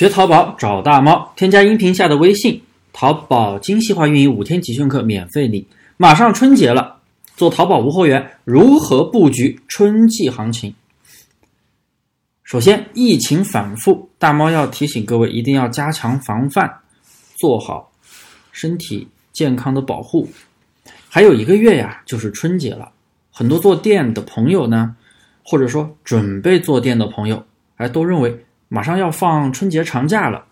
学淘宝找大猫，添加音频下的微信，淘宝精细化运营五天集训课免费领。马上春节了，做淘宝无货源，如何布局春季行情？首先，疫情反复，大猫要提醒各位，一定要加强防范，做好身体健康的保护。还有一个月呀，就是春节了，很多做店的朋友呢，或者说准备做店的朋友，哎，都认为。马上要放春节长假了，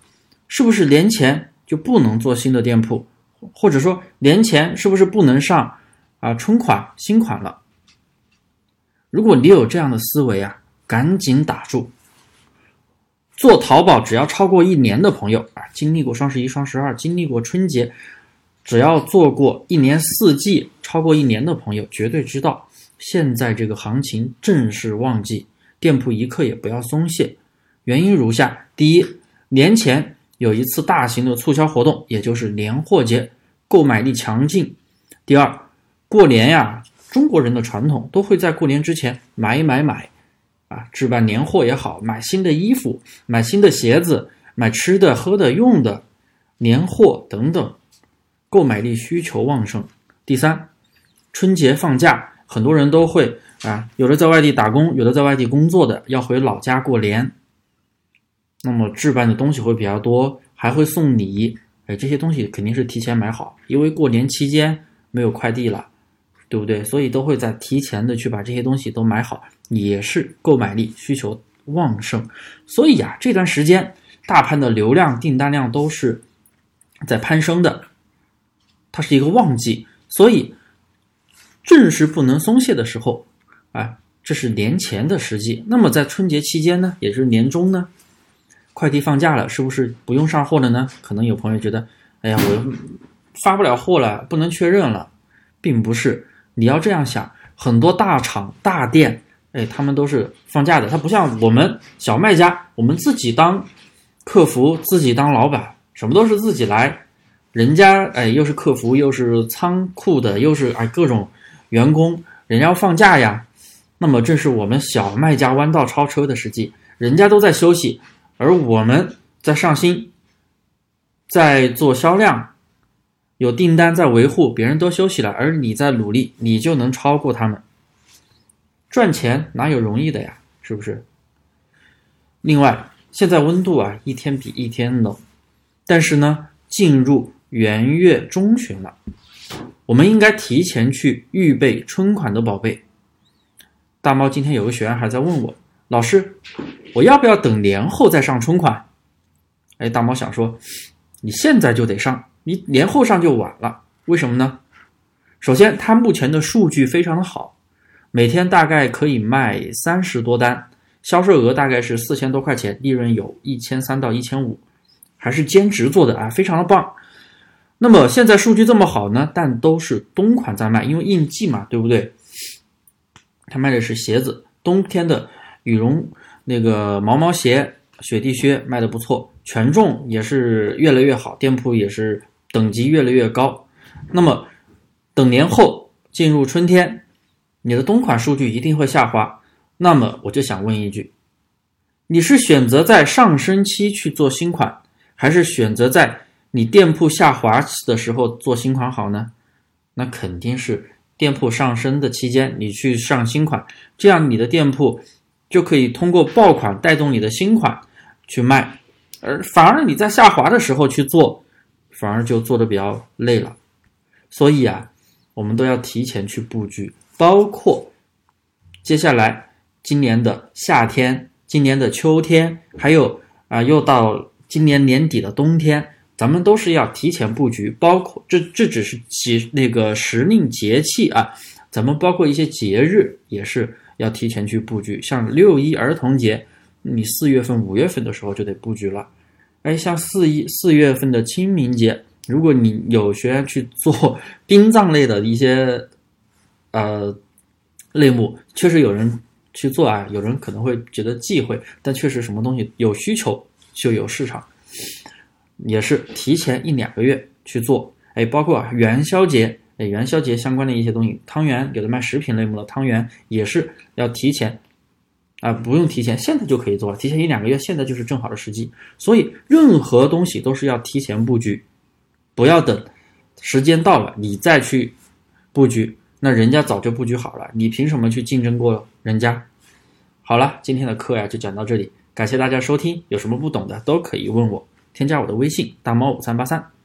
是不是年前就不能做新的店铺，或者说年前是不是不能上啊春款新款了？如果你有这样的思维啊，赶紧打住。做淘宝只要超过一年的朋友啊，经历过双十一、双十二，经历过春节，只要做过一年四季超过一年的朋友，绝对知道现在这个行情正是旺季，店铺一刻也不要松懈。原因如下：第一，年前有一次大型的促销活动，也就是年货节，购买力强劲。第二，过年呀，中国人的传统都会在过年之前买买买，啊，置办年货也好，买新的衣服、买新的鞋子、买吃的、喝的、用的，年货等等，购买力需求旺盛。第三，春节放假，很多人都会啊，有的在外地打工，有的在外地工作的要回老家过年。那么置办的东西会比较多，还会送礼，哎，这些东西肯定是提前买好，因为过年期间没有快递了，对不对？所以都会在提前的去把这些东西都买好，也是购买力需求旺盛。所以啊，这段时间大盘的流量订单量都是在攀升的，它是一个旺季，所以正是不能松懈的时候，哎，这是年前的时机。那么在春节期间呢，也就是年中呢？快递放假了，是不是不用上货了呢？可能有朋友觉得，哎呀，我发不了货了，不能确认了，并不是。你要这样想，很多大厂大店，哎，他们都是放假的，他不像我们小卖家，我们自己当客服，自己当老板，什么都是自己来。人家哎，又是客服，又是仓库的，又是哎各种员工，人家要放假呀。那么这是我们小卖家弯道超车的时机，人家都在休息。而我们在上新，在做销量，有订单在维护，别人都休息了，而你在努力，你就能超过他们。赚钱哪有容易的呀？是不是？另外，现在温度啊一天比一天冷，但是呢，进入元月中旬了，我们应该提前去预备春款的宝贝。大猫今天有个学员还在问我，老师。我要不要等年后再上春款？哎，大猫想说，你现在就得上，你年后上就晚了。为什么呢？首先，它目前的数据非常的好，每天大概可以卖三十多单，销售额大概是四千多块钱，利润有一千三到一千五，还是兼职做的啊，非常的棒。那么现在数据这么好呢，但都是冬款在卖，因为应季嘛，对不对？他卖的是鞋子，冬天的羽绒。那个毛毛鞋、雪地靴卖的不错，权重也是越来越好，店铺也是等级越来越高。那么等年后进入春天，你的冬款数据一定会下滑。那么我就想问一句：你是选择在上升期去做新款，还是选择在你店铺下滑的时候做新款好呢？那肯定是店铺上升的期间你去上新款，这样你的店铺。就可以通过爆款带动你的新款去卖，而反而你在下滑的时候去做，反而就做的比较累了。所以啊，我们都要提前去布局，包括接下来今年的夏天、今年的秋天，还有啊，又到今年年底的冬天，咱们都是要提前布局。包括这这只是节那个时令节气啊，咱们包括一些节日也是。要提前去布局，像六一儿童节，你四月份、五月份的时候就得布局了。哎，像四一四月份的清明节，如果你有学员去做 殡葬类的一些呃类目，确实有人去做啊，有人可能会觉得忌讳，但确实什么东西有需求就有市场，也是提前一两个月去做。哎，包括元宵节。哎，元宵节相关的一些东西，汤圆有的卖食品类目的汤圆也是要提前啊，不用提前，现在就可以做了，提前一两个月，现在就是正好的时机。所以任何东西都是要提前布局，不要等时间到了你再去布局，那人家早就布局好了，你凭什么去竞争过人家？好了，今天的课呀就讲到这里，感谢大家收听，有什么不懂的都可以问我，添加我的微信大猫五三八三。